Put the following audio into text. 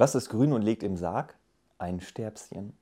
Was ist grün und liegt im Sarg? Ein Sterbschen.